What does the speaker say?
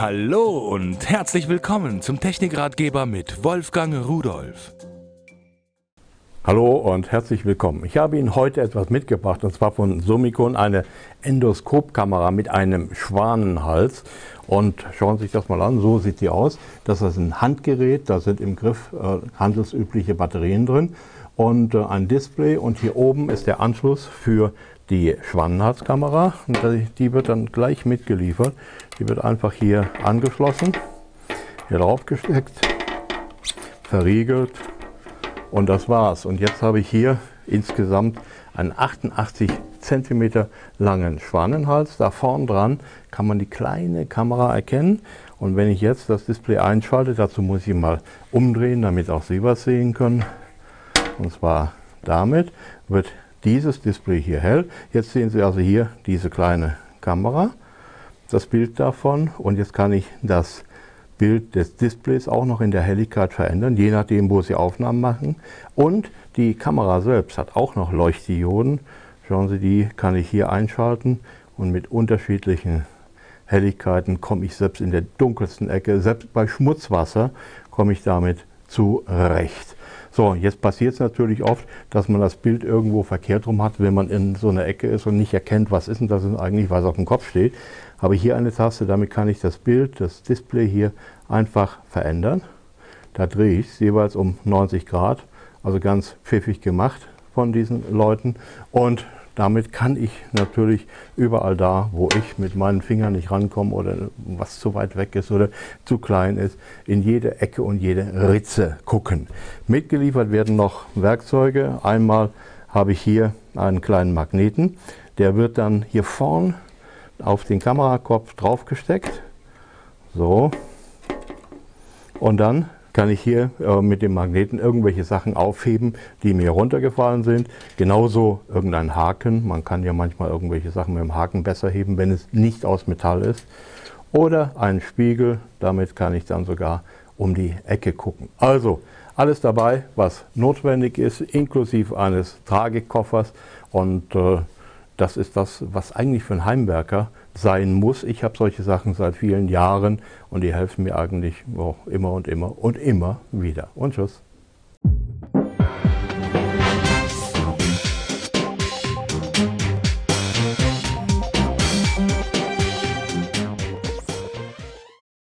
Hallo und herzlich willkommen zum Technikratgeber mit Wolfgang Rudolf. Hallo und herzlich willkommen. Ich habe Ihnen heute etwas mitgebracht und zwar von Summicon eine Endoskopkamera mit einem Schwanenhals. Und schauen Sie sich das mal an, so sieht die aus. Das ist ein Handgerät, da sind im Griff äh, handelsübliche Batterien drin und äh, ein Display und hier oben ist der Anschluss für die Schwannenhalskamera. Die wird dann gleich mitgeliefert. Die wird einfach hier angeschlossen, hier drauf gesteckt, verriegelt und das war's. Und jetzt habe ich hier insgesamt einen 88 cm langen Schwanenhals. Da vorn dran kann man die kleine Kamera erkennen. Und wenn ich jetzt das Display einschalte, dazu muss ich mal umdrehen, damit auch Sie was sehen können. Und zwar damit wird dieses Display hier hell. Jetzt sehen Sie also hier diese kleine Kamera, das Bild davon und jetzt kann ich das Bild des Displays auch noch in der Helligkeit verändern, je nachdem, wo Sie Aufnahmen machen. Und die Kamera selbst hat auch noch Leuchtdioden. Schauen Sie, die kann ich hier einschalten und mit unterschiedlichen Helligkeiten komme ich selbst in der dunkelsten Ecke, selbst bei Schmutzwasser komme ich damit zurecht. So, jetzt passiert es natürlich oft, dass man das Bild irgendwo verkehrt rum hat, wenn man in so einer Ecke ist und nicht erkennt, was ist denn das eigentlich, was auf dem Kopf steht. Habe hier eine Taste, damit kann ich das Bild, das Display hier einfach verändern. Da drehe ich es jeweils um 90 Grad, also ganz pfiffig gemacht von diesen Leuten. Und damit kann ich natürlich überall da, wo ich mit meinen Fingern nicht rankomme oder was zu weit weg ist oder zu klein ist, in jede Ecke und jede Ritze gucken. Mitgeliefert werden noch Werkzeuge. Einmal habe ich hier einen kleinen Magneten. Der wird dann hier vorn auf den Kamerakopf draufgesteckt. So. Und dann kann ich hier äh, mit dem Magneten irgendwelche Sachen aufheben, die mir runtergefallen sind. Genauso irgendein Haken. Man kann ja manchmal irgendwelche Sachen mit dem Haken besser heben, wenn es nicht aus Metall ist. Oder einen Spiegel. Damit kann ich dann sogar um die Ecke gucken. Also alles dabei, was notwendig ist, inklusive eines Tragekoffers. Und äh, das ist das, was eigentlich für einen Heimwerker sein muss. Ich habe solche Sachen seit vielen Jahren und die helfen mir eigentlich oh, immer und immer und immer wieder. Und tschüss.